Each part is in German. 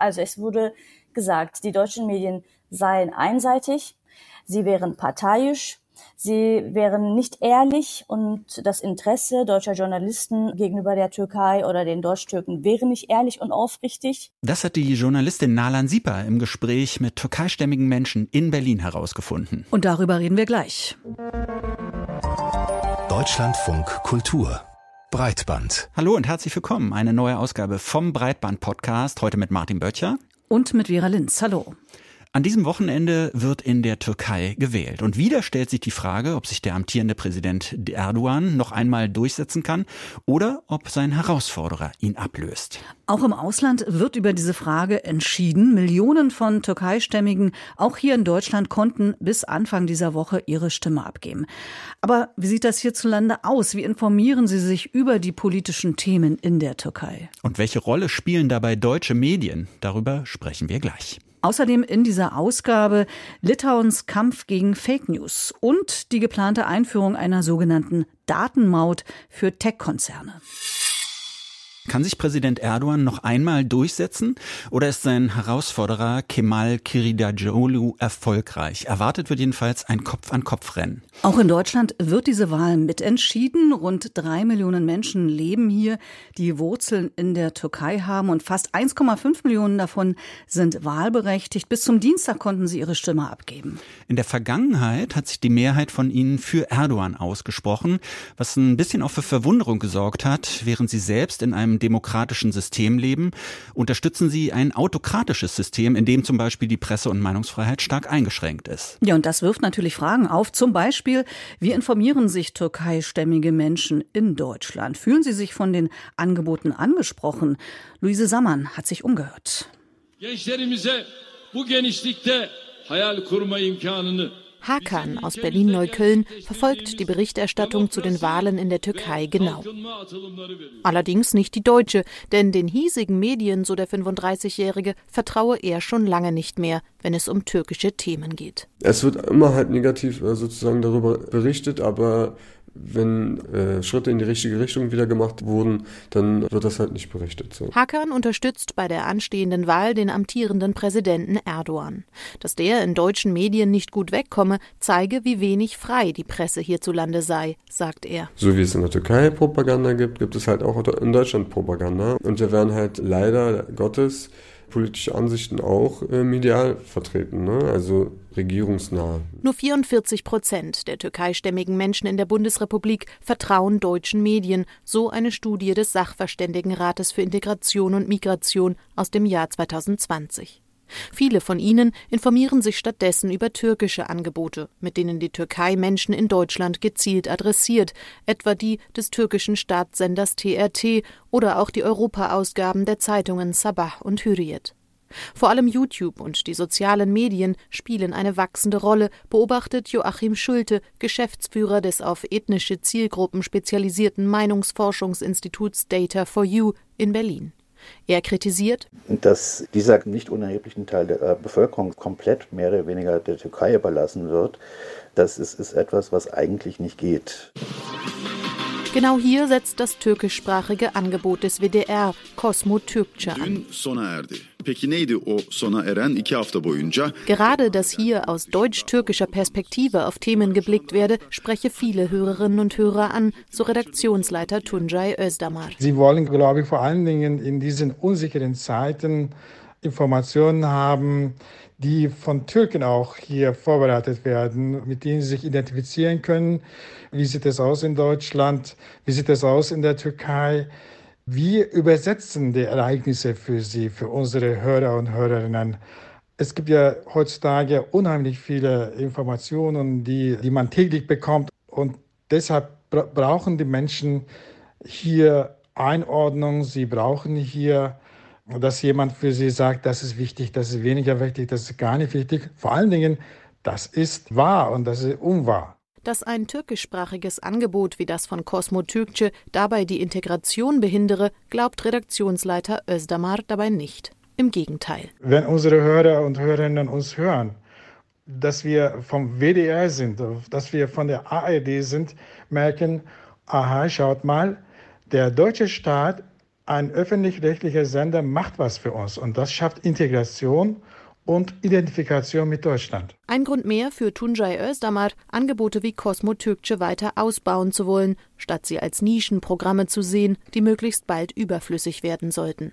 Also es wurde gesagt, die deutschen Medien seien einseitig, sie wären parteiisch, Sie wären nicht ehrlich und das Interesse deutscher Journalisten gegenüber der Türkei oder den Deutsch-Türken wäre nicht ehrlich und aufrichtig. Das hat die Journalistin Nalan Sipa im Gespräch mit türkeistämmigen Menschen in Berlin herausgefunden. Und darüber reden wir gleich. Deutschlandfunk Kultur Breitband. Hallo und herzlich willkommen. Eine neue Ausgabe vom Breitband-Podcast. Heute mit Martin Böttcher. Und mit Vera Linz. Hallo. An diesem Wochenende wird in der Türkei gewählt. Und wieder stellt sich die Frage, ob sich der amtierende Präsident Erdogan noch einmal durchsetzen kann oder ob sein Herausforderer ihn ablöst. Auch im Ausland wird über diese Frage entschieden. Millionen von Türkeistämmigen, auch hier in Deutschland, konnten bis Anfang dieser Woche ihre Stimme abgeben. Aber wie sieht das hierzulande aus? Wie informieren Sie sich über die politischen Themen in der Türkei? Und welche Rolle spielen dabei deutsche Medien? Darüber sprechen wir gleich. Außerdem in dieser Ausgabe Litauens Kampf gegen Fake News und die geplante Einführung einer sogenannten Datenmaut für Tech-Konzerne. Kann sich Präsident Erdogan noch einmal durchsetzen oder ist sein Herausforderer Kemal Kiridajolu erfolgreich? Erwartet wird jedenfalls ein Kopf-an-Kopf-Rennen. Auch in Deutschland wird diese Wahl mitentschieden. Rund drei Millionen Menschen leben hier, die Wurzeln in der Türkei haben und fast 1,5 Millionen davon sind wahlberechtigt. Bis zum Dienstag konnten sie ihre Stimme abgeben. In der Vergangenheit hat sich die Mehrheit von ihnen für Erdogan ausgesprochen, was ein bisschen auch für Verwunderung gesorgt hat, während sie selbst in einem einem demokratischen System leben, unterstützen sie ein autokratisches System, in dem zum Beispiel die Presse- und Meinungsfreiheit stark eingeschränkt ist. Ja, und das wirft natürlich Fragen auf. Zum Beispiel, wie informieren sich türkeistämmige Menschen in Deutschland? Fühlen sie sich von den Angeboten angesprochen? Luise Sammann hat sich umgehört. Gençlerimize bu genişlikte hayal kurma imkanını Hakan aus Berlin-Neukölln verfolgt die Berichterstattung zu den Wahlen in der Türkei genau. Allerdings nicht die deutsche, denn den hiesigen Medien, so der 35-Jährige, vertraue er schon lange nicht mehr, wenn es um türkische Themen geht. Es wird immer halt negativ äh, sozusagen darüber berichtet, aber wenn äh, Schritte in die richtige Richtung wieder gemacht wurden, dann wird das halt nicht berichtet. So. Hakan unterstützt bei der anstehenden Wahl den amtierenden Präsidenten Erdogan. Dass der in deutschen Medien nicht gut wegkomme, zeige, wie wenig frei die Presse hierzulande sei, sagt er. So wie es in der Türkei Propaganda gibt, gibt es halt auch in Deutschland Propaganda. Und wir werden halt leider Gottes politische Ansichten auch äh, medial vertreten, ne? also regierungsnah. Nur 44 Prozent der türkeistämmigen Menschen in der Bundesrepublik vertrauen deutschen Medien, so eine Studie des Sachverständigenrates für Integration und Migration aus dem Jahr 2020. Viele von ihnen informieren sich stattdessen über türkische Angebote, mit denen die Türkei Menschen in Deutschland gezielt adressiert, etwa die des türkischen Staatssenders TRT oder auch die Europa-Ausgaben der Zeitungen Sabah und Hürriyet. Vor allem YouTube und die sozialen Medien spielen eine wachsende Rolle, beobachtet Joachim Schulte, Geschäftsführer des auf ethnische Zielgruppen spezialisierten Meinungsforschungsinstituts Data for You in Berlin. Er kritisiert, dass dieser nicht unerheblichen Teil der äh, Bevölkerung komplett mehr oder weniger der Türkei überlassen wird. Das ist, ist etwas, was eigentlich nicht geht. Genau hier setzt das türkischsprachige Angebot des WDR Cosmo Türkçe an. Gerade, dass hier aus deutsch-türkischer Perspektive auf Themen geblickt werde, spreche viele Hörerinnen und Hörer an, so Redaktionsleiter Tunjay Özdamar. Sie wollen, glaube ich, vor allen Dingen in diesen unsicheren Zeiten Informationen haben, die von Türken auch hier vorbereitet werden, mit denen sie sich identifizieren können. Wie sieht es aus in Deutschland? Wie sieht es aus in der Türkei? Wie übersetzen die Ereignisse für Sie, für unsere Hörer und Hörerinnen? Es gibt ja heutzutage unheimlich viele Informationen, die, die man täglich bekommt. Und deshalb brauchen die Menschen hier Einordnung. Sie brauchen hier dass jemand für sie sagt, das ist wichtig, das ist weniger wichtig, das ist gar nicht wichtig. Vor allen Dingen, das ist wahr und das ist unwahr. Dass ein türkischsprachiges Angebot wie das von Cosmo Türkçe dabei die Integration behindere, glaubt Redaktionsleiter Özdamar dabei nicht. Im Gegenteil. Wenn unsere Hörer und Hörerinnen uns hören, dass wir vom WDR sind, dass wir von der ARD sind, merken, aha, schaut mal, der deutsche Staat ein öffentlich-rechtlicher Sender macht was für uns und das schafft Integration und Identifikation mit Deutschland. Ein Grund mehr für Tunjai Özdamar, Angebote wie Cosmo Türkçe weiter ausbauen zu wollen, statt sie als Nischenprogramme zu sehen, die möglichst bald überflüssig werden sollten.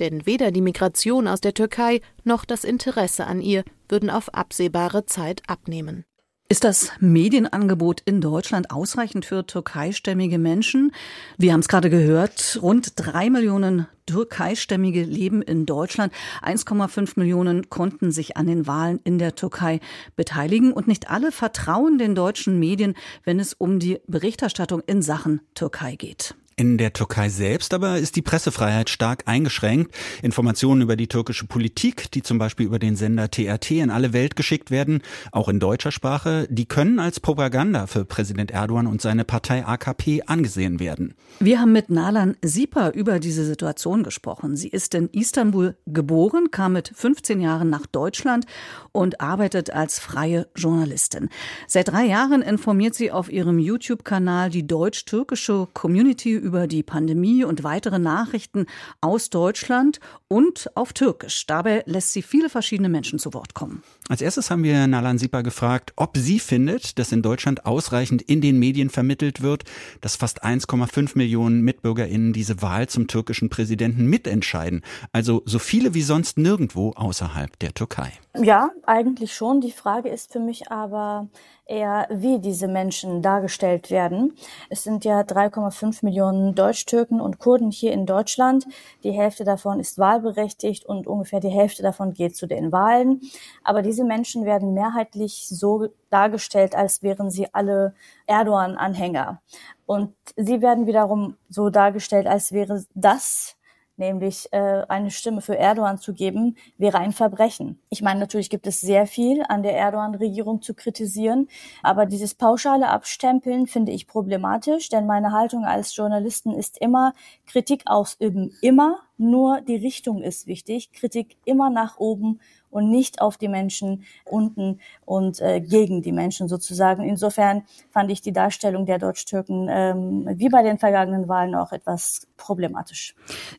Denn weder die Migration aus der Türkei noch das Interesse an ihr würden auf absehbare Zeit abnehmen. Ist das Medienangebot in Deutschland ausreichend für türkeistämmige Menschen? Wir haben es gerade gehört, rund drei Millionen türkeistämmige leben in Deutschland. 1,5 Millionen konnten sich an den Wahlen in der Türkei beteiligen und nicht alle vertrauen den deutschen Medien, wenn es um die Berichterstattung in Sachen Türkei geht. In der Türkei selbst aber ist die Pressefreiheit stark eingeschränkt. Informationen über die türkische Politik, die zum Beispiel über den Sender TRT in alle Welt geschickt werden, auch in deutscher Sprache, die können als Propaganda für Präsident Erdogan und seine Partei AKP angesehen werden. Wir haben mit Nalan Sipa über diese Situation gesprochen. Sie ist in Istanbul geboren, kam mit 15 Jahren nach Deutschland und arbeitet als freie Journalistin. Seit drei Jahren informiert sie auf ihrem YouTube-Kanal die deutsch-türkische Community über die Pandemie und weitere Nachrichten aus Deutschland und auf Türkisch. Dabei lässt sie viele verschiedene Menschen zu Wort kommen. Als erstes haben wir Nalan Sipa gefragt, ob sie findet, dass in Deutschland ausreichend in den Medien vermittelt wird, dass fast 1,5 Millionen MitbürgerInnen diese Wahl zum türkischen Präsidenten mitentscheiden. Also so viele wie sonst nirgendwo außerhalb der Türkei. Ja, eigentlich schon. Die Frage ist für mich aber eher, wie diese Menschen dargestellt werden. Es sind ja 3,5 Millionen Deutsch-Türken und Kurden hier in Deutschland. Die Hälfte davon ist wahlberechtigt und ungefähr die Hälfte davon geht zu den Wahlen. Aber diese Menschen werden mehrheitlich so dargestellt, als wären sie alle Erdogan-Anhänger. Und sie werden wiederum so dargestellt, als wäre das nämlich äh, eine Stimme für Erdogan zu geben, wäre ein Verbrechen. Ich meine, natürlich gibt es sehr viel an der Erdogan-Regierung zu kritisieren, aber dieses pauschale Abstempeln finde ich problematisch, denn meine Haltung als Journalisten ist immer Kritik ausüben, immer, nur die Richtung ist wichtig, Kritik immer nach oben und nicht auf die Menschen unten und äh, gegen die Menschen sozusagen. Insofern fand ich die Darstellung der Deutsch-Türken ähm, wie bei den vergangenen Wahlen auch etwas problematisch.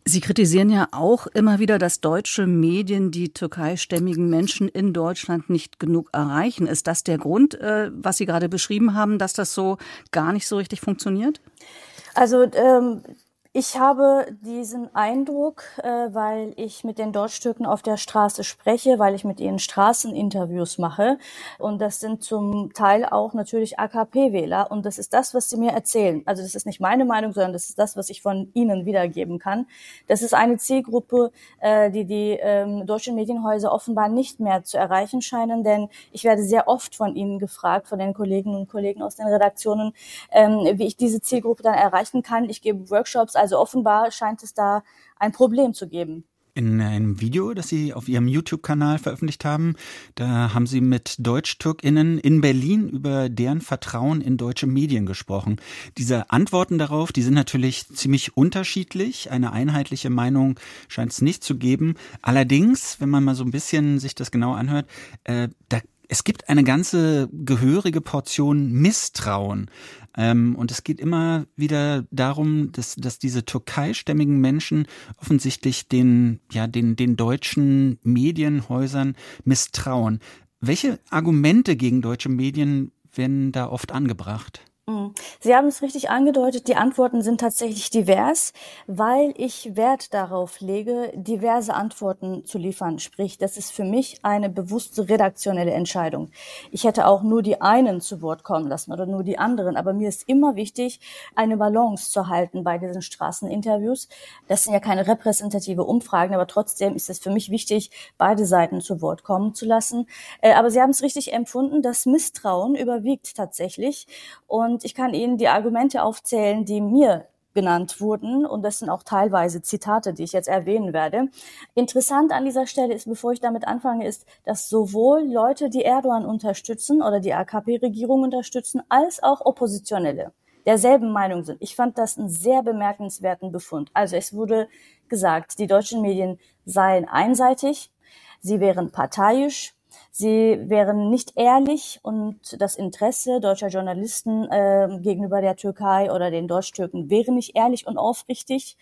Sie kritisieren ja auch immer wieder, dass deutsche Medien die türkeistämmigen Menschen in Deutschland nicht genug erreichen. Ist das der Grund, äh, was Sie gerade beschrieben haben, dass das so gar nicht so richtig funktioniert? Also ähm, ich habe diesen Eindruck, äh, weil ich mit den Deutschtürken auf der Straße spreche, weil ich mit ihnen Straßeninterviews mache. Und das sind zum Teil auch natürlich AKP-Wähler. Und das ist das, was sie mir erzählen. Also das ist nicht meine Meinung, sondern das ist das, was ich von ihnen wiedergeben kann. Das ist eine Zielgruppe, äh, die die ähm, deutschen Medienhäuser offenbar nicht mehr zu erreichen scheinen. Denn ich werde sehr oft von ihnen gefragt, von den Kolleginnen und Kollegen aus den Redaktionen, ähm, wie ich diese Zielgruppe dann erreichen kann. Ich gebe Workshops also offenbar scheint es da ein Problem zu geben. In einem Video, das Sie auf Ihrem YouTube-Kanal veröffentlicht haben, da haben Sie mit Deutsch-TürkInnen in Berlin über deren Vertrauen in deutsche Medien gesprochen. Diese Antworten darauf, die sind natürlich ziemlich unterschiedlich. Eine einheitliche Meinung scheint es nicht zu geben. Allerdings, wenn man mal so ein bisschen sich das genau anhört, äh, da es gibt eine ganze gehörige Portion Misstrauen. Ähm, und es geht immer wieder darum, dass, dass diese türkeistämmigen Menschen offensichtlich den, ja, den, den deutschen Medienhäusern misstrauen. Welche Argumente gegen deutsche Medien werden da oft angebracht? Mhm. Sie haben es richtig angedeutet, die Antworten sind tatsächlich divers, weil ich Wert darauf lege, diverse Antworten zu liefern. Sprich, das ist für mich eine bewusste redaktionelle Entscheidung. Ich hätte auch nur die einen zu Wort kommen lassen oder nur die anderen, aber mir ist immer wichtig, eine Balance zu halten bei diesen Straßeninterviews. Das sind ja keine repräsentative Umfragen, aber trotzdem ist es für mich wichtig, beide Seiten zu Wort kommen zu lassen. Äh, aber Sie haben es richtig empfunden, das Misstrauen überwiegt tatsächlich und und ich kann Ihnen die Argumente aufzählen, die mir genannt wurden. Und das sind auch teilweise Zitate, die ich jetzt erwähnen werde. Interessant an dieser Stelle ist, bevor ich damit anfange, ist, dass sowohl Leute, die Erdogan unterstützen oder die AKP-Regierung unterstützen, als auch Oppositionelle derselben Meinung sind. Ich fand das einen sehr bemerkenswerten Befund. Also es wurde gesagt, die deutschen Medien seien einseitig, sie wären parteiisch, Sie wären nicht ehrlich und das Interesse deutscher Journalisten äh, gegenüber der Türkei oder den Deutsch-Türken wäre nicht ehrlich und aufrichtig.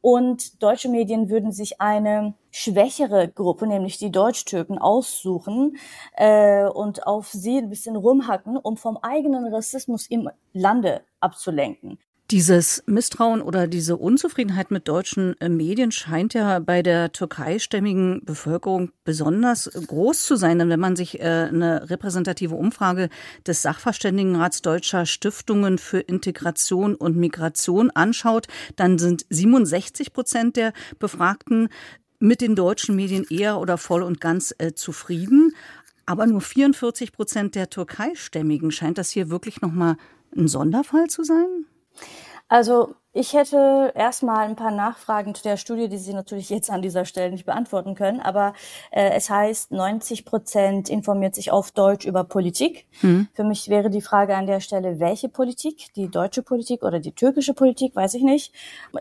und deutsche Medien würden sich eine schwächere Gruppe, nämlich die Deutschtürken, aussuchen äh, und auf sie ein bisschen rumhacken, um vom eigenen Rassismus im Lande abzulenken. Dieses Misstrauen oder diese Unzufriedenheit mit deutschen äh, Medien scheint ja bei der türkeistämmigen Bevölkerung besonders groß zu sein. Denn wenn man sich äh, eine repräsentative Umfrage des Sachverständigenrats deutscher Stiftungen für Integration und Migration anschaut, dann sind 67 Prozent der Befragten mit den deutschen Medien eher oder voll und ganz äh, zufrieden. Aber nur 44 Prozent der Türkeistämmigen scheint das hier wirklich nochmal ein Sonderfall zu sein? Also ich hätte erstmal ein paar Nachfragen zu der Studie, die Sie natürlich jetzt an dieser Stelle nicht beantworten können. Aber äh, es heißt, 90 Prozent informiert sich auf Deutsch über Politik. Hm. Für mich wäre die Frage an der Stelle, welche Politik? Die deutsche Politik oder die türkische Politik? Weiß ich nicht.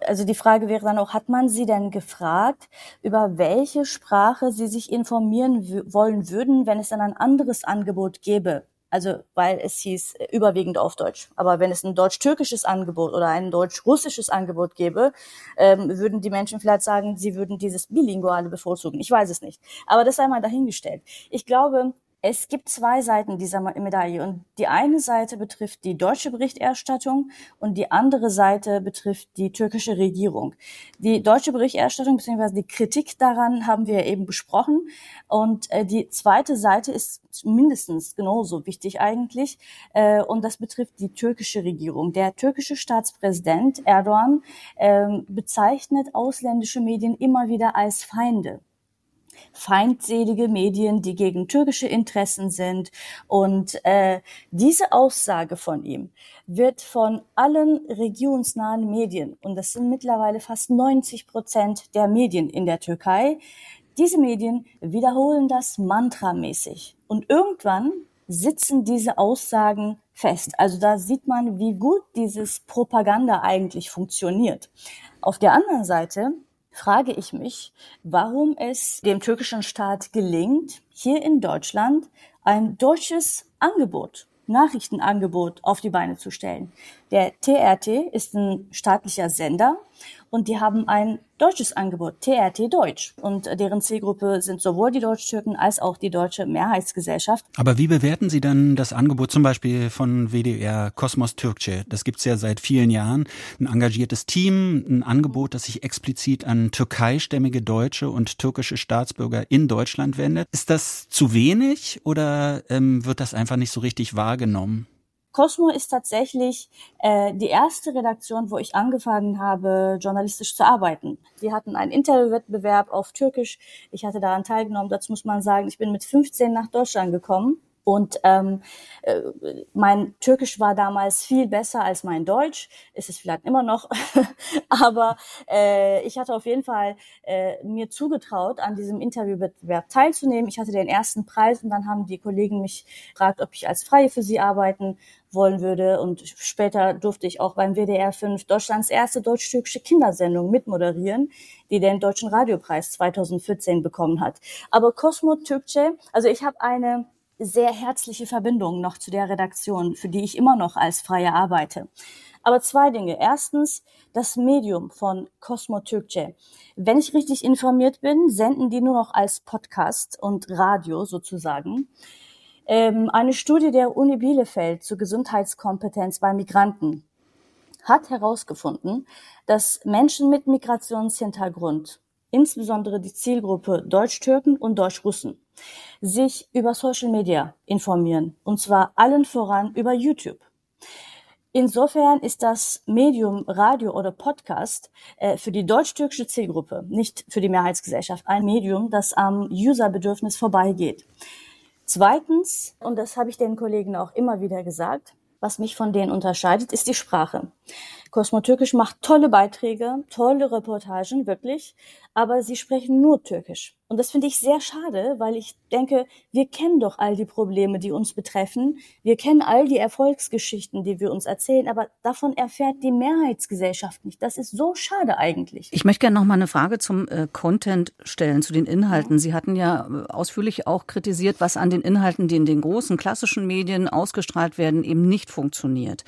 Also die Frage wäre dann auch, hat man Sie denn gefragt, über welche Sprache Sie sich informieren wollen würden, wenn es dann ein anderes Angebot gäbe? Also, weil es hieß äh, überwiegend auf Deutsch. Aber wenn es ein deutsch-türkisches Angebot oder ein deutsch-russisches Angebot gäbe, ähm, würden die Menschen vielleicht sagen, sie würden dieses Bilinguale bevorzugen. Ich weiß es nicht. Aber das sei mal dahingestellt. Ich glaube, es gibt zwei Seiten dieser Medaille und die eine Seite betrifft die deutsche Berichterstattung und die andere Seite betrifft die türkische Regierung. Die deutsche Berichterstattung bzw. die Kritik daran haben wir eben besprochen und äh, die zweite Seite ist mindestens genauso wichtig eigentlich äh, und das betrifft die türkische Regierung. Der türkische Staatspräsident Erdogan äh, bezeichnet ausländische Medien immer wieder als Feinde feindselige Medien, die gegen türkische Interessen sind. Und äh, diese Aussage von ihm wird von allen regionsnahen Medien, und das sind mittlerweile fast 90 Prozent der Medien in der Türkei, diese Medien wiederholen das mantramäßig. Und irgendwann sitzen diese Aussagen fest. Also da sieht man, wie gut dieses Propaganda eigentlich funktioniert. Auf der anderen Seite frage ich mich, warum es dem türkischen Staat gelingt, hier in Deutschland ein deutsches Angebot, Nachrichtenangebot auf die Beine zu stellen. Der TRT ist ein staatlicher Sender und die haben ein deutsches Angebot, TRT Deutsch. Und deren Zielgruppe sind sowohl die Deutsch-Türken als auch die deutsche Mehrheitsgesellschaft. Aber wie bewerten Sie dann das Angebot zum Beispiel von WDR Kosmos Türkçe? Das gibt's ja seit vielen Jahren. Ein engagiertes Team, ein Angebot, das sich explizit an türkeistämmige Deutsche und türkische Staatsbürger in Deutschland wendet. Ist das zu wenig oder ähm, wird das einfach nicht so richtig wahrgenommen? Cosmo ist tatsächlich äh, die erste Redaktion, wo ich angefangen habe, journalistisch zu arbeiten. Die hatten einen Interviewwettbewerb auf Türkisch. Ich hatte daran teilgenommen. Dazu muss man sagen, ich bin mit 15 nach Deutschland gekommen und ähm, äh, mein Türkisch war damals viel besser als mein Deutsch, ist es vielleicht immer noch, aber äh, ich hatte auf jeden Fall äh, mir zugetraut, an diesem Interviewwettbewerb teilzunehmen. Ich hatte den ersten Preis und dann haben die Kollegen mich gefragt, ob ich als Freie für sie arbeiten wollen würde. Und später durfte ich auch beim WDR 5 Deutschlands erste deutsch-türkische Kindersendung mitmoderieren, die den Deutschen Radiopreis 2014 bekommen hat. Aber Cosmo Türkçe, also ich habe eine sehr herzliche Verbindung noch zu der Redaktion, für die ich immer noch als Freie arbeite. Aber zwei Dinge. Erstens, das Medium von Cosmo Türkçe. Wenn ich richtig informiert bin, senden die nur noch als Podcast und Radio sozusagen. Ähm, eine Studie der Uni Bielefeld zur Gesundheitskompetenz bei Migranten hat herausgefunden, dass Menschen mit Migrationshintergrund insbesondere die Zielgruppe Deutsch-Türken und Deutsch-Russen, sich über Social Media informieren, und zwar allen voran über YouTube. Insofern ist das Medium Radio oder Podcast äh, für die deutsch-türkische Zielgruppe, nicht für die Mehrheitsgesellschaft, ein Medium, das am Userbedürfnis vorbeigeht. Zweitens, und das habe ich den Kollegen auch immer wieder gesagt, was mich von denen unterscheidet, ist die Sprache. Cosmo Türkisch macht tolle Beiträge, tolle Reportagen, wirklich, aber sie sprechen nur Türkisch. Und das finde ich sehr schade, weil ich denke, wir kennen doch all die Probleme, die uns betreffen. Wir kennen all die Erfolgsgeschichten, die wir uns erzählen, aber davon erfährt die Mehrheitsgesellschaft nicht. Das ist so schade eigentlich. Ich möchte gerne noch mal eine Frage zum äh, Content stellen, zu den Inhalten. Sie hatten ja äh, ausführlich auch kritisiert, was an den Inhalten, die in den großen klassischen Medien ausgestrahlt werden, eben nicht funktioniert.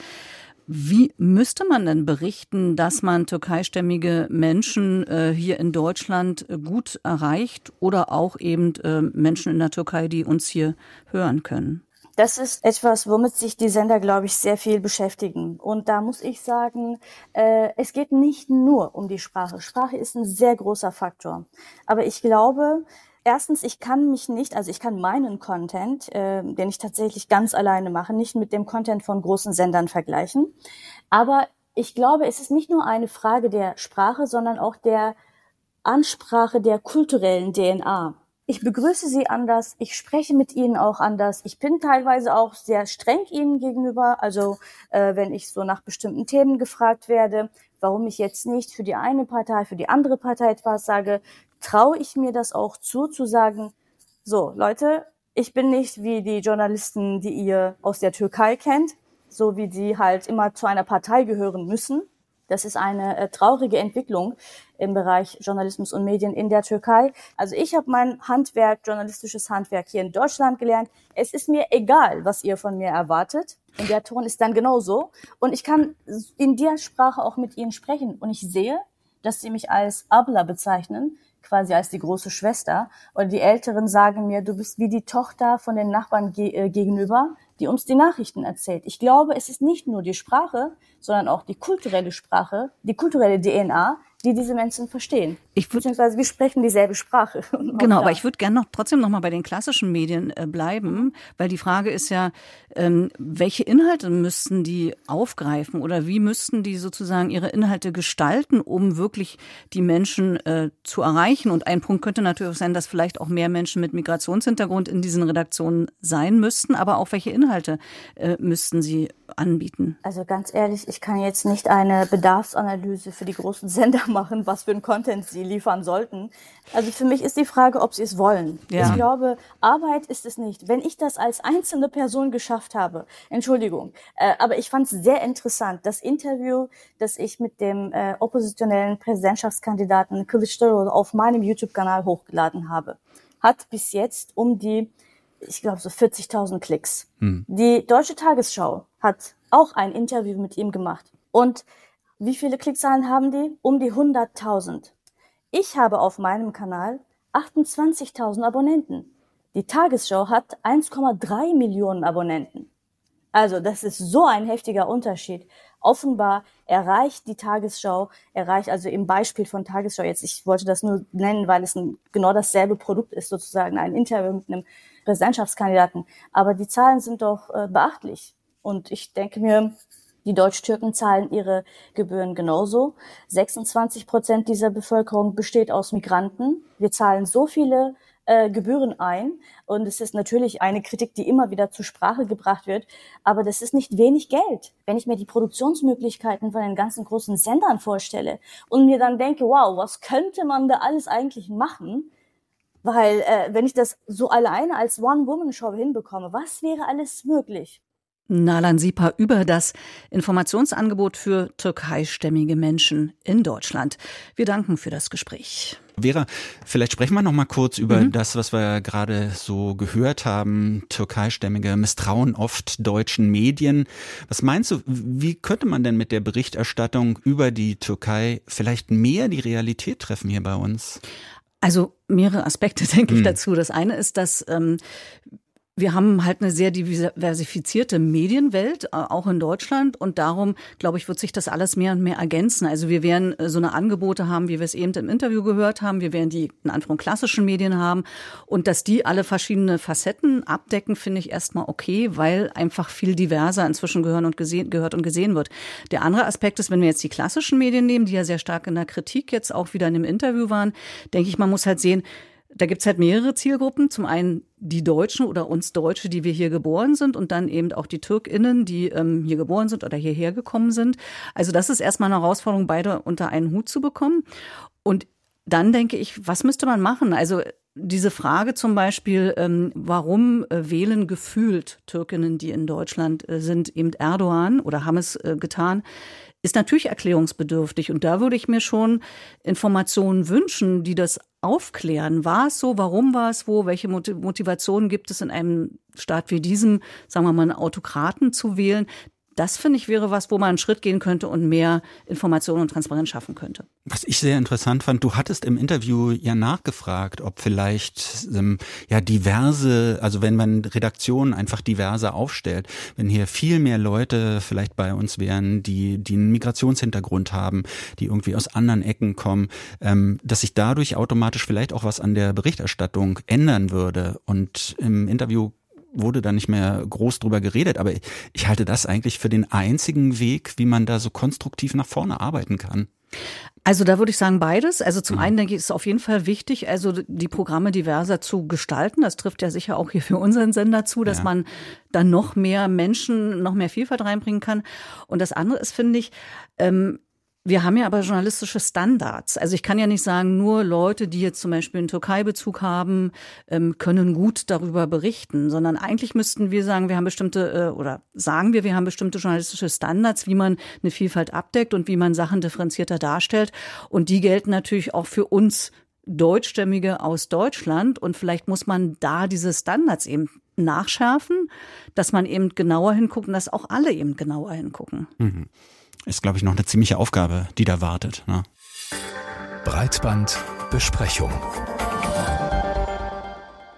Wie müsste man denn berichten, dass man türkeistämmige Menschen äh, hier in Deutschland äh, gut erreicht oder auch eben äh, Menschen in der Türkei, die uns hier hören können? Das ist etwas, womit sich die Sender, glaube ich, sehr viel beschäftigen. Und da muss ich sagen, äh, es geht nicht nur um die Sprache. Sprache ist ein sehr großer Faktor. Aber ich glaube, erstens, ich kann mich nicht, also ich kann meinen Content, äh, den ich tatsächlich ganz alleine mache, nicht mit dem Content von großen Sendern vergleichen. Aber ich glaube, es ist nicht nur eine Frage der Sprache, sondern auch der Ansprache der kulturellen DNA ich begrüße sie anders, ich spreche mit ihnen auch anders. Ich bin teilweise auch sehr streng ihnen gegenüber. Also äh, wenn ich so nach bestimmten Themen gefragt werde, warum ich jetzt nicht für die eine Partei, für die andere Partei etwas sage, traue ich mir das auch zu, zu sagen, so Leute, ich bin nicht wie die Journalisten, die ihr aus der Türkei kennt, so wie die halt immer zu einer Partei gehören müssen. Das ist eine äh, traurige Entwicklung im Bereich Journalismus und Medien in der Türkei. Also ich habe mein Handwerk, journalistisches Handwerk hier in Deutschland gelernt. Es ist mir egal, was ihr von mir erwartet. Und der Ton ist dann genauso. Und ich kann in der Sprache auch mit ihnen sprechen. Und ich sehe, dass sie mich als Abla bezeichnen, quasi als die große Schwester. Und die Älteren sagen mir, du bist wie die Tochter von den Nachbarn ge äh, gegenüber die uns die Nachrichten erzählt. Ich glaube, es ist nicht nur die Sprache, sondern auch die kulturelle Sprache, die kulturelle DNA, die diese Menschen verstehen. Ich würd, Beziehungsweise wir sprechen dieselbe Sprache. Genau, aber ich würde gerne noch trotzdem noch mal bei den klassischen Medien äh, bleiben, weil die Frage ist ja, ähm, welche Inhalte müssten die aufgreifen oder wie müssten die sozusagen ihre Inhalte gestalten, um wirklich die Menschen äh, zu erreichen? Und ein Punkt könnte natürlich sein, dass vielleicht auch mehr Menschen mit Migrationshintergrund in diesen Redaktionen sein müssten, aber auch welche Inhalte äh, müssten sie anbieten? Also ganz ehrlich, ich kann jetzt nicht eine Bedarfsanalyse für die großen Sender machen, was für ein Content sie liefern sollten. Also für mich ist die Frage, ob sie es wollen. Ja. Ich glaube, Arbeit ist es nicht. Wenn ich das als einzelne Person geschafft habe, Entschuldigung, äh, aber ich fand es sehr interessant, das Interview, das ich mit dem äh, oppositionellen Präsidentschaftskandidaten Kılıçdaroğlu auf meinem YouTube-Kanal hochgeladen habe, hat bis jetzt um die ich glaube, so 40.000 Klicks. Hm. Die Deutsche Tagesschau hat auch ein Interview mit ihm gemacht. Und wie viele Klickzahlen haben die? Um die 100.000. Ich habe auf meinem Kanal 28.000 Abonnenten. Die Tagesschau hat 1,3 Millionen Abonnenten. Also das ist so ein heftiger Unterschied. Offenbar erreicht die Tagesschau, erreicht also im Beispiel von Tagesschau jetzt, ich wollte das nur nennen, weil es ein, genau dasselbe Produkt ist, sozusagen ein Interview mit einem Präsidentschaftskandidaten. Aber die Zahlen sind doch äh, beachtlich. Und ich denke mir, die Deutsch-Türken zahlen ihre Gebühren genauso. 26 Prozent dieser Bevölkerung besteht aus Migranten. Wir zahlen so viele äh, Gebühren ein. Und es ist natürlich eine Kritik, die immer wieder zur Sprache gebracht wird. Aber das ist nicht wenig Geld. Wenn ich mir die Produktionsmöglichkeiten von den ganzen großen Sendern vorstelle und mir dann denke, wow, was könnte man da alles eigentlich machen? Weil äh, wenn ich das so alleine als One-Woman-Show hinbekomme, was wäre alles möglich? Nalan Sipa über das Informationsangebot für türkeistämmige Menschen in Deutschland. Wir danken für das Gespräch. Vera, vielleicht sprechen wir noch mal kurz über mhm. das, was wir gerade so gehört haben. Türkeistämmige misstrauen oft deutschen Medien. Was meinst du, wie könnte man denn mit der Berichterstattung über die Türkei vielleicht mehr die Realität treffen hier bei uns? Also mehrere Aspekte denke ich hm. dazu. Das eine ist, dass ähm, wir haben halt eine sehr diversifizierte Medienwelt, äh, auch in Deutschland. Und darum, glaube ich, wird sich das alles mehr und mehr ergänzen. Also wir werden äh, so eine Angebote haben, wie wir es eben im Interview gehört haben. Wir werden die in Anführung klassischen Medien haben. Und dass die alle verschiedene Facetten abdecken, finde ich erstmal okay, weil einfach viel diverser inzwischen gehören und gesehen, gehört und gesehen wird. Der andere Aspekt ist, wenn wir jetzt die klassischen Medien nehmen, die ja sehr stark in der Kritik jetzt auch wieder in dem Interview waren, denke ich, man muss halt sehen, da gibt's halt mehrere Zielgruppen. Zum einen die Deutschen oder uns Deutsche, die wir hier geboren sind und dann eben auch die TürkInnen, die ähm, hier geboren sind oder hierher gekommen sind. Also das ist erstmal eine Herausforderung, beide unter einen Hut zu bekommen. Und dann denke ich, was müsste man machen? Also diese Frage zum Beispiel, ähm, warum äh, wählen gefühlt Türkinnen, die in Deutschland äh, sind, eben Erdogan oder haben es äh, getan, ist natürlich erklärungsbedürftig. Und da würde ich mir schon Informationen wünschen, die das aufklären. War es so? Warum war es wo? Welche Motivationen gibt es in einem Staat wie diesem, sagen wir mal, einen Autokraten zu wählen? Das finde ich wäre was, wo man einen Schritt gehen könnte und mehr Informationen und Transparenz schaffen könnte. Was ich sehr interessant fand, du hattest im Interview ja nachgefragt, ob vielleicht ähm, ja diverse, also wenn man Redaktionen einfach diverse aufstellt, wenn hier viel mehr Leute vielleicht bei uns wären, die die einen Migrationshintergrund haben, die irgendwie aus anderen Ecken kommen, ähm, dass sich dadurch automatisch vielleicht auch was an der Berichterstattung ändern würde. Und im Interview wurde da nicht mehr groß drüber geredet, aber ich halte das eigentlich für den einzigen Weg, wie man da so konstruktiv nach vorne arbeiten kann. Also da würde ich sagen beides. Also zum mhm. einen denke ich, ist es auf jeden Fall wichtig, also die Programme diverser zu gestalten. Das trifft ja sicher auch hier für unseren Sender zu, dass ja. man dann noch mehr Menschen, noch mehr Vielfalt reinbringen kann. Und das andere ist, finde ich, ähm, wir haben ja aber journalistische Standards. Also ich kann ja nicht sagen, nur Leute, die jetzt zum Beispiel einen Türkei-Bezug haben, ähm, können gut darüber berichten, sondern eigentlich müssten wir sagen, wir haben bestimmte, äh, oder sagen wir, wir haben bestimmte journalistische Standards, wie man eine Vielfalt abdeckt und wie man Sachen differenzierter darstellt. Und die gelten natürlich auch für uns Deutschstämmige aus Deutschland. Und vielleicht muss man da diese Standards eben nachschärfen, dass man eben genauer hinguckt und dass auch alle eben genauer hingucken. Mhm ist, glaube ich, noch eine ziemliche Aufgabe, die da wartet. Ne? Breitbandbesprechung.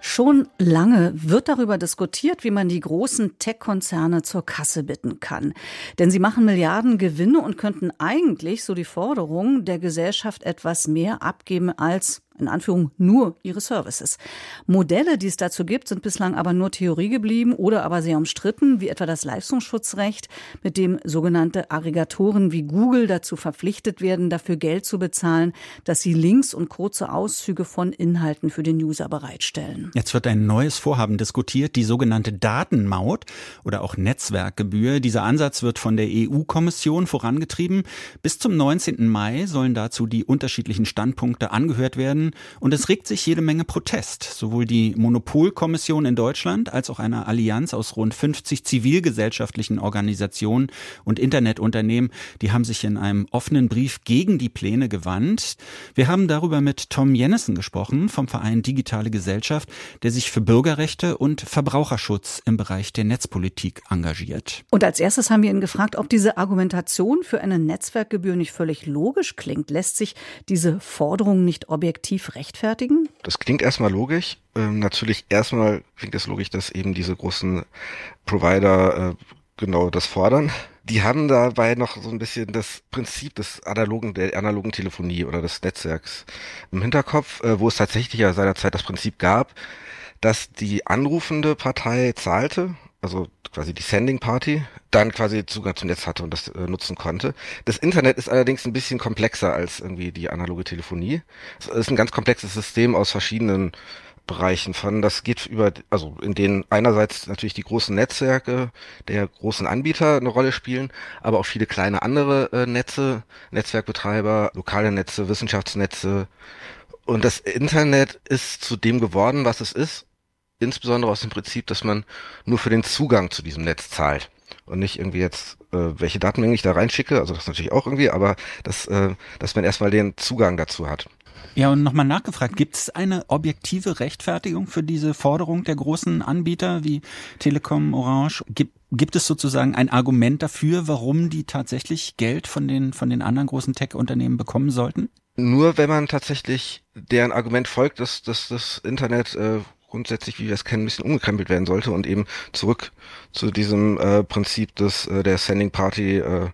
Schon lange wird darüber diskutiert, wie man die großen Tech-Konzerne zur Kasse bitten kann. Denn sie machen Milliarden Gewinne und könnten eigentlich, so die Forderung, der Gesellschaft etwas mehr abgeben als in Anführung nur ihre Services. Modelle, die es dazu gibt, sind bislang aber nur Theorie geblieben oder aber sehr umstritten, wie etwa das Leistungsschutzrecht, mit dem sogenannte Aggregatoren wie Google dazu verpflichtet werden, dafür Geld zu bezahlen, dass sie Links und kurze Auszüge von Inhalten für den User bereitstellen. Jetzt wird ein neues Vorhaben diskutiert, die sogenannte Datenmaut oder auch Netzwerkgebühr. Dieser Ansatz wird von der EU-Kommission vorangetrieben. Bis zum 19. Mai sollen dazu die unterschiedlichen Standpunkte angehört werden und es regt sich jede Menge Protest. Sowohl die Monopolkommission in Deutschland als auch eine Allianz aus rund 50 zivilgesellschaftlichen Organisationen und Internetunternehmen, die haben sich in einem offenen Brief gegen die Pläne gewandt. Wir haben darüber mit Tom Jennison gesprochen vom Verein Digitale Gesellschaft, der sich für Bürgerrechte und Verbraucherschutz im Bereich der Netzpolitik engagiert. Und als erstes haben wir ihn gefragt, ob diese Argumentation für eine Netzwerkgebühr nicht völlig logisch klingt. Lässt sich diese Forderung nicht objektiv effektiv rechtfertigen? Das klingt erstmal logisch. Ähm, natürlich erstmal klingt es logisch, dass eben diese großen Provider äh, genau das fordern. Die haben dabei noch so ein bisschen das Prinzip des analogen, der analogen Telefonie oder des Netzwerks im Hinterkopf, äh, wo es tatsächlich ja seinerzeit das Prinzip gab, dass die anrufende Partei zahlte, also quasi die Sending Party, dann quasi Zugang zum Netz hatte und das äh, nutzen konnte. Das Internet ist allerdings ein bisschen komplexer als irgendwie die analoge Telefonie. Es ist ein ganz komplexes System aus verschiedenen Bereichen von. Das geht über, also in denen einerseits natürlich die großen Netzwerke der großen Anbieter eine Rolle spielen, aber auch viele kleine andere äh, Netze, Netzwerkbetreiber, lokale Netze, Wissenschaftsnetze. Und das Internet ist zu dem geworden, was es ist, insbesondere aus dem Prinzip, dass man nur für den Zugang zu diesem Netz zahlt und nicht irgendwie jetzt, äh, welche Datenmengen ich da reinschicke, also das natürlich auch irgendwie, aber dass, äh, dass man erstmal den Zugang dazu hat. Ja, und nochmal nachgefragt, gibt es eine objektive Rechtfertigung für diese Forderung der großen Anbieter wie Telekom, Orange? Gibt, gibt es sozusagen ein Argument dafür, warum die tatsächlich Geld von den, von den anderen großen Tech-Unternehmen bekommen sollten? Nur wenn man tatsächlich deren Argument folgt, dass, dass das Internet äh, grundsätzlich, wie wir es kennen, ein bisschen umgekrempelt werden sollte und eben zurück zu diesem äh, Prinzip des äh, der Sending Party, äh,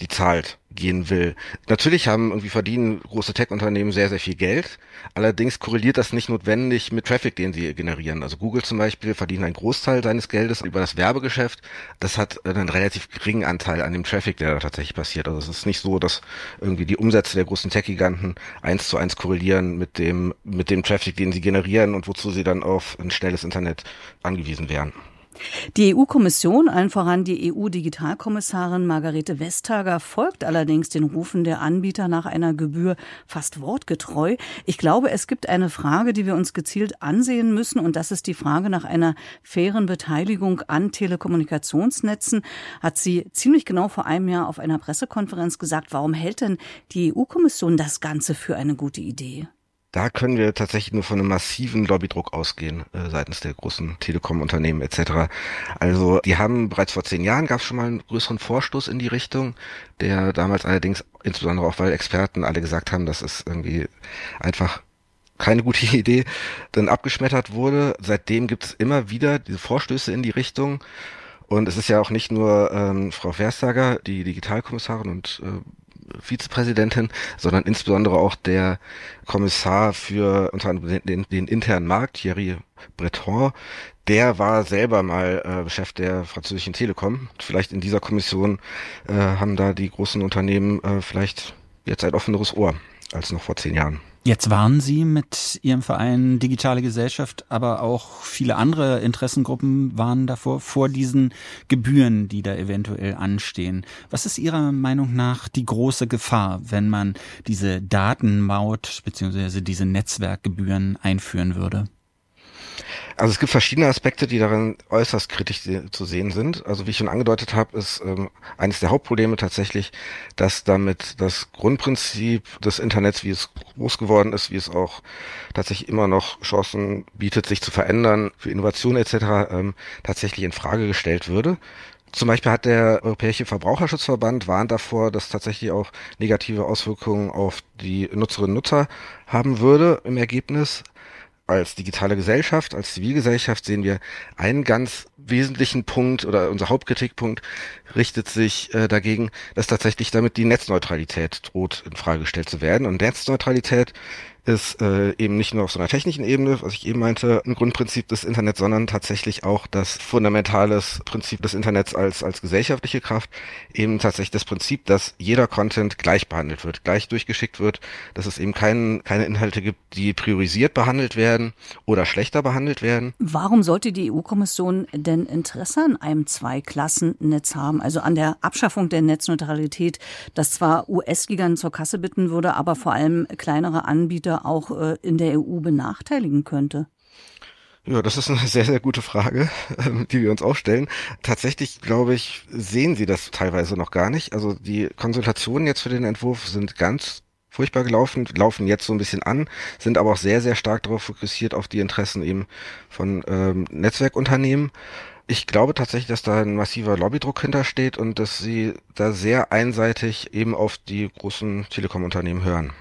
die zahlt gehen will. Natürlich haben irgendwie verdienen große Tech-Unternehmen sehr, sehr viel Geld. Allerdings korreliert das nicht notwendig mit Traffic, den sie generieren. Also Google zum Beispiel verdient einen Großteil seines Geldes über das Werbegeschäft. Das hat einen relativ geringen Anteil an dem Traffic, der da tatsächlich passiert. Also es ist nicht so, dass irgendwie die Umsätze der großen Tech-Giganten eins zu eins korrelieren mit dem, mit dem Traffic, den sie generieren und wozu sie dann auf ein schnelles Internet angewiesen wären. Die EU-Kommission, allen voran die EU-Digitalkommissarin Margarete Vestager, folgt allerdings den Rufen der Anbieter nach einer Gebühr fast wortgetreu. Ich glaube, es gibt eine Frage, die wir uns gezielt ansehen müssen, und das ist die Frage nach einer fairen Beteiligung an Telekommunikationsnetzen. Hat sie ziemlich genau vor einem Jahr auf einer Pressekonferenz gesagt, warum hält denn die EU-Kommission das Ganze für eine gute Idee? Da können wir tatsächlich nur von einem massiven Lobbydruck ausgehen äh, seitens der großen Telekom-Unternehmen etc. Also die haben bereits vor zehn Jahren gab es schon mal einen größeren Vorstoß in die Richtung, der damals allerdings insbesondere auch weil Experten alle gesagt haben, das ist irgendwie einfach keine gute Idee, dann abgeschmettert wurde. Seitdem gibt es immer wieder diese Vorstöße in die Richtung. Und es ist ja auch nicht nur ähm, Frau Verstager, die Digitalkommissarin und äh, Vizepräsidentin, sondern insbesondere auch der Kommissar für unter anderem den, den internen Markt, Thierry Breton, der war selber mal äh, Chef der französischen Telekom. Vielleicht in dieser Kommission äh, haben da die großen Unternehmen äh, vielleicht jetzt ein offeneres Ohr als noch vor zehn Jahren. Jetzt waren Sie mit Ihrem Verein Digitale Gesellschaft, aber auch viele andere Interessengruppen waren davor vor diesen Gebühren, die da eventuell anstehen. Was ist Ihrer Meinung nach die große Gefahr, wenn man diese Datenmaut bzw. diese Netzwerkgebühren einführen würde? Also es gibt verschiedene Aspekte, die darin äußerst kritisch zu sehen sind. Also wie ich schon angedeutet habe, ist ähm, eines der Hauptprobleme tatsächlich, dass damit das Grundprinzip des Internets, wie es groß geworden ist, wie es auch tatsächlich immer noch Chancen bietet, sich zu verändern, für Innovation etc., ähm, tatsächlich in Frage gestellt würde. Zum Beispiel hat der Europäische Verbraucherschutzverband warnt davor, dass tatsächlich auch negative Auswirkungen auf die Nutzerinnen und Nutzer haben würde im Ergebnis als digitale Gesellschaft, als Zivilgesellschaft sehen wir einen ganz wesentlichen Punkt oder unser Hauptkritikpunkt richtet sich äh, dagegen, dass tatsächlich damit die Netzneutralität droht in Frage gestellt zu werden. Und Netzneutralität ist äh, eben nicht nur auf so einer technischen Ebene, was ich eben meinte, ein Grundprinzip des Internets, sondern tatsächlich auch das fundamentales Prinzip des Internets als, als gesellschaftliche Kraft, eben tatsächlich das Prinzip, dass jeder Content gleich behandelt wird, gleich durchgeschickt wird, dass es eben kein, keine Inhalte gibt, die priorisiert behandelt werden oder schlechter behandelt werden. Warum sollte die EU-Kommission denn Interesse an einem Zweiklassennetz haben, also an der Abschaffung der Netzneutralität, das zwar US-Giganten zur Kasse bitten würde, aber vor allem kleinere Anbieter Anbieter auch äh, in der EU benachteiligen könnte? Ja, das ist eine sehr, sehr gute Frage, ähm, die wir uns auch stellen. Tatsächlich, glaube ich, sehen Sie das teilweise noch gar nicht. Also die Konsultationen jetzt für den Entwurf sind ganz furchtbar gelaufen, laufen jetzt so ein bisschen an, sind aber auch sehr, sehr stark darauf fokussiert auf die Interessen eben von ähm, Netzwerkunternehmen. Ich glaube tatsächlich, dass da ein massiver Lobbydruck hintersteht und dass sie da sehr einseitig eben auf die großen Telekom-Unternehmen hören.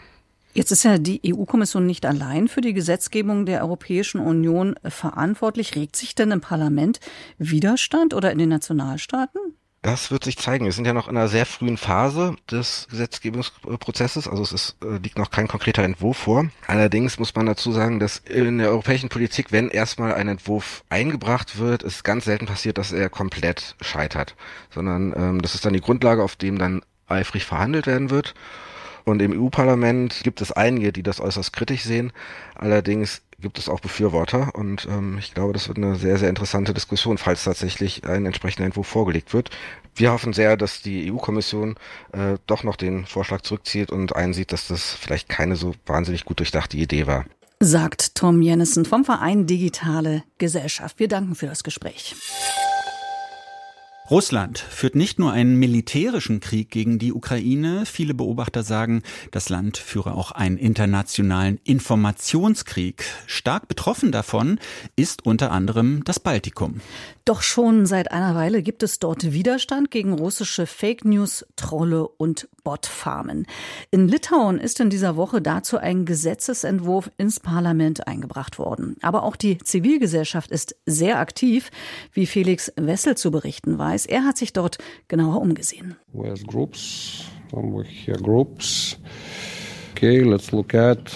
Jetzt ist ja die EU-Kommission nicht allein für die Gesetzgebung der Europäischen Union verantwortlich. Regt sich denn im Parlament Widerstand oder in den Nationalstaaten? Das wird sich zeigen. Wir sind ja noch in einer sehr frühen Phase des Gesetzgebungsprozesses, also es ist, äh, liegt noch kein konkreter Entwurf vor. Allerdings muss man dazu sagen, dass in der europäischen Politik, wenn erstmal ein Entwurf eingebracht wird, ist ganz selten passiert, dass er komplett scheitert, sondern ähm, das ist dann die Grundlage, auf dem dann eifrig verhandelt werden wird. Und im EU-Parlament gibt es einige, die das äußerst kritisch sehen. Allerdings gibt es auch Befürworter und ähm, ich glaube, das wird eine sehr, sehr interessante Diskussion, falls tatsächlich ein entsprechender Entwurf vorgelegt wird. Wir hoffen sehr, dass die EU-Kommission äh, doch noch den Vorschlag zurückzieht und einsieht, dass das vielleicht keine so wahnsinnig gut durchdachte Idee war. Sagt Tom Jennison vom Verein Digitale Gesellschaft. Wir danken für das Gespräch. Russland führt nicht nur einen militärischen Krieg gegen die Ukraine, viele Beobachter sagen, das Land führe auch einen internationalen Informationskrieg. Stark betroffen davon ist unter anderem das Baltikum. Doch schon seit einer Weile gibt es dort Widerstand gegen russische Fake News, Trolle und Botfarmen. In Litauen ist in dieser Woche dazu ein Gesetzesentwurf ins Parlament eingebracht worden. Aber auch die Zivilgesellschaft ist sehr aktiv, wie Felix Wessel zu berichten weiß. Er hat sich dort genauer umgesehen. Where's groups? Hear groups. Okay, let's look at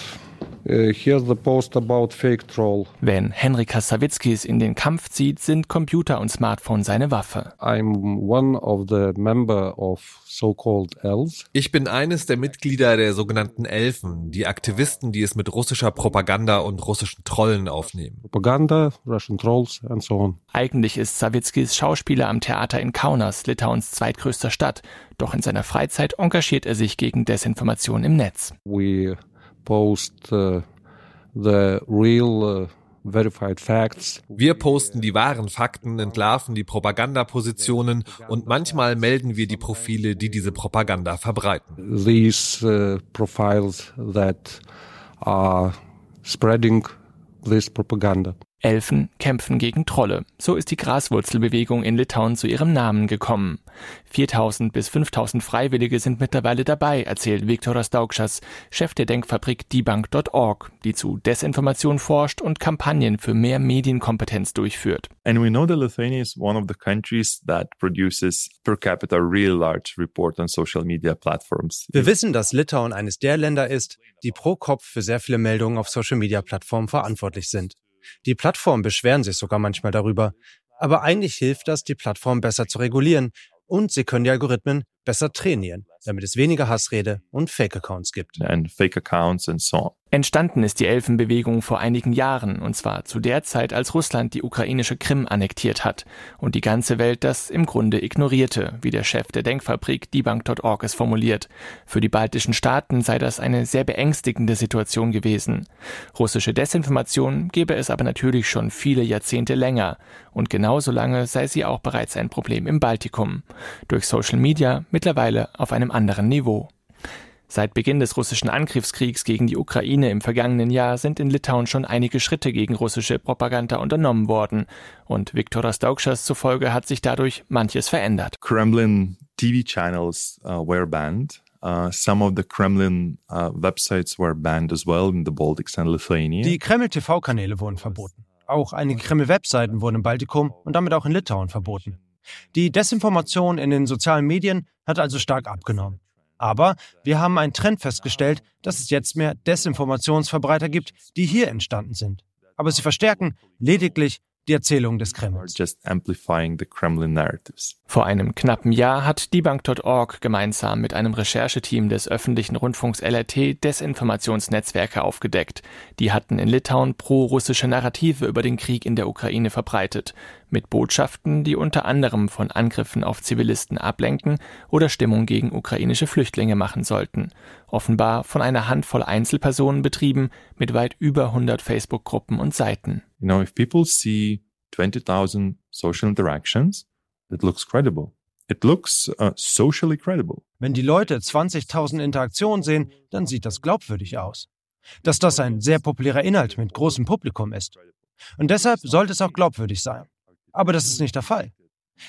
Wenn Henrika Sawitzkis in den Kampf zieht, sind Computer und Smartphone seine Waffe. Ich bin eines der Mitglieder der sogenannten Elfen, die Aktivisten, die es mit russischer Propaganda und russischen Trollen aufnehmen. Propaganda, Russian Trolls and so on. Eigentlich ist Sawitzkis Schauspieler am Theater in Kaunas, Litauens zweitgrößter Stadt. Doch in seiner Freizeit engagiert er sich gegen Desinformation im Netz. We post uh, the real uh, verified facts. Wir posten die wahren Fakten, entlarven die Propagandapositionen und manchmal melden wir die Profile, die diese Propaganda verbreiten. These uh, profiles that are spreading this propaganda. Elfen kämpfen gegen Trolle. So ist die Graswurzelbewegung in Litauen zu ihrem Namen gekommen. 4000 bis 5000 Freiwillige sind mittlerweile dabei, erzählt Viktoras Daukschas, Chef der Denkfabrik debunk.org, die zu Desinformation forscht und Kampagnen für mehr Medienkompetenz durchführt. And we know that Lithuania is one of the countries that produces per capita real large report on social media platforms. Wir wissen, dass Litauen eines der Länder ist, die pro Kopf für sehr viele Meldungen auf Social Media Plattformen verantwortlich sind. Die Plattformen beschweren sich sogar manchmal darüber. Aber eigentlich hilft das, die Plattform besser zu regulieren und sie können die Algorithmen besser trainieren, damit es weniger Hassrede und Fake-Accounts gibt. And fake accounts and so on. Entstanden ist die Elfenbewegung vor einigen Jahren, und zwar zu der Zeit, als Russland die ukrainische Krim annektiert hat und die ganze Welt das im Grunde ignorierte, wie der Chef der Denkfabrik debunk.org es formuliert. Für die baltischen Staaten sei das eine sehr beängstigende Situation gewesen. Russische Desinformation gebe es aber natürlich schon viele Jahrzehnte länger, und genauso lange sei sie auch bereits ein Problem im Baltikum. Durch Social Media mittlerweile auf einem anderen Niveau. Seit Beginn des russischen Angriffskriegs gegen die Ukraine im vergangenen Jahr sind in Litauen schon einige Schritte gegen russische Propaganda unternommen worden. Und Viktoras Daukschas zufolge hat sich dadurch manches verändert. Kremlin TV channels uh, were banned. Uh, some of the Kremlin uh, websites were banned as well in the Baltics and Lithuania. Die Kreml-TV-Kanäle wurden verboten. Auch einige Kreml-Webseiten wurden im Baltikum und damit auch in Litauen verboten. Die Desinformation in den sozialen Medien hat also stark abgenommen. Aber wir haben einen Trend festgestellt, dass es jetzt mehr Desinformationsverbreiter gibt, die hier entstanden sind. Aber sie verstärken lediglich die Erzählung des Kremls. Vor einem knappen Jahr hat debunk.org gemeinsam mit einem Rechercheteam des öffentlichen Rundfunks LRT Desinformationsnetzwerke aufgedeckt. Die hatten in Litauen pro-russische Narrative über den Krieg in der Ukraine verbreitet, mit Botschaften, die unter anderem von Angriffen auf Zivilisten ablenken oder Stimmung gegen ukrainische Flüchtlinge machen sollten. Offenbar von einer Handvoll Einzelpersonen betrieben, mit weit über 100 Facebook-Gruppen und Seiten. You know, if people see 20,000 social interactions, it looks credible. It looks uh, socially credible. Wenn die Leute 20.000 Interaktionen sehen, dann sieht das glaubwürdig aus. Dass das ein sehr populärer Inhalt mit großem Publikum ist. Und deshalb sollte es auch glaubwürdig sein. Aber das ist nicht der Fall.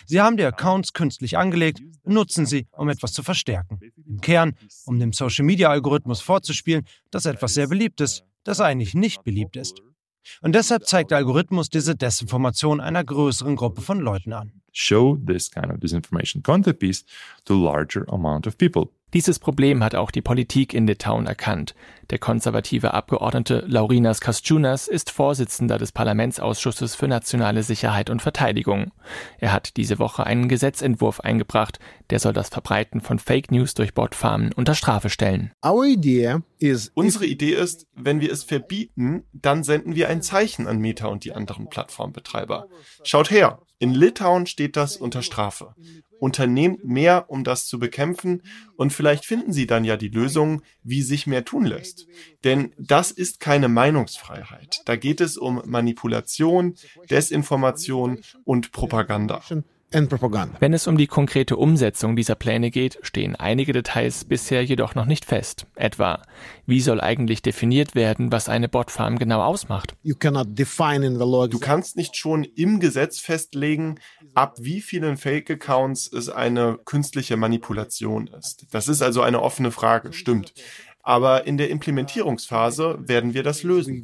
Sie haben die Accounts künstlich angelegt und nutzen sie, um etwas zu verstärken. Im Kern, um dem Social-Media-Algorithmus vorzuspielen, dass etwas sehr beliebt ist, das eigentlich nicht beliebt ist. Und deshalb zeigt der Algorithmus diese Desinformation einer größeren Gruppe von Leuten an. Show this kind of disinformation content piece to larger amount of people. Dieses Problem hat auch die Politik in Litauen erkannt. Der konservative Abgeordnete Laurinas Kasčiūnas ist Vorsitzender des Parlamentsausschusses für nationale Sicherheit und Verteidigung. Er hat diese Woche einen Gesetzentwurf eingebracht, der soll das Verbreiten von Fake News durch Botfarmen unter Strafe stellen. Unsere Idee ist, wenn wir es verbieten, dann senden wir ein Zeichen an Meta und die anderen Plattformbetreiber. Schaut her, in Litauen steht das unter Strafe. Unternehmt mehr, um das zu bekämpfen und vielleicht finden Sie dann ja die Lösung, wie sich mehr tun lässt. Denn das ist keine Meinungsfreiheit. Da geht es um Manipulation, Desinformation und Propaganda. Wenn es um die konkrete Umsetzung dieser Pläne geht, stehen einige Details bisher jedoch noch nicht fest. Etwa, wie soll eigentlich definiert werden, was eine Botfarm genau ausmacht? Du kannst nicht schon im Gesetz festlegen, ab wie vielen Fake-Accounts es eine künstliche Manipulation ist. Das ist also eine offene Frage, stimmt. Aber in der Implementierungsphase werden wir das lösen.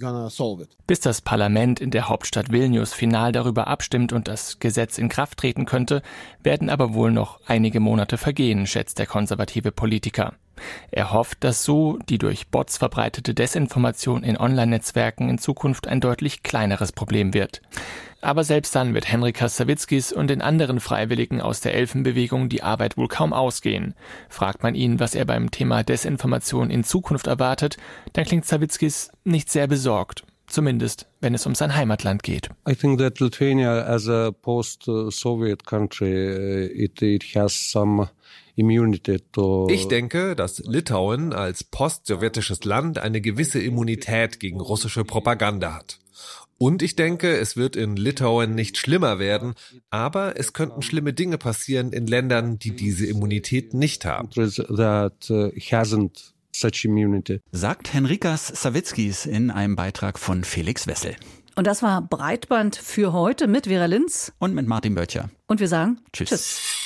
Bis das Parlament in der Hauptstadt Vilnius final darüber abstimmt und das Gesetz in Kraft treten könnte, werden aber wohl noch einige Monate vergehen, schätzt der konservative Politiker. Er hofft, dass so die durch Bots verbreitete Desinformation in Online-Netzwerken in Zukunft ein deutlich kleineres Problem wird. Aber selbst dann wird Henrika Savitzkis und den anderen Freiwilligen aus der Elfenbewegung die Arbeit wohl kaum ausgehen. Fragt man ihn, was er beim Thema Desinformation in Zukunft erwartet, dann klingt Savitzkis nicht sehr besorgt. Zumindest, wenn es um sein Heimatland geht. I think that Lithuania as a post-Soviet country, it, it has some ich denke, dass Litauen als postsowjetisches Land eine gewisse Immunität gegen russische Propaganda hat. Und ich denke, es wird in Litauen nicht schlimmer werden, aber es könnten schlimme Dinge passieren in Ländern, die diese Immunität nicht haben. Uh, hasn't such immunity. Sagt Henrikas Savitzkis in einem Beitrag von Felix Wessel. Und das war Breitband für heute mit Vera Linz und mit Martin Böttcher. Und wir sagen Tschüss. Tschüss.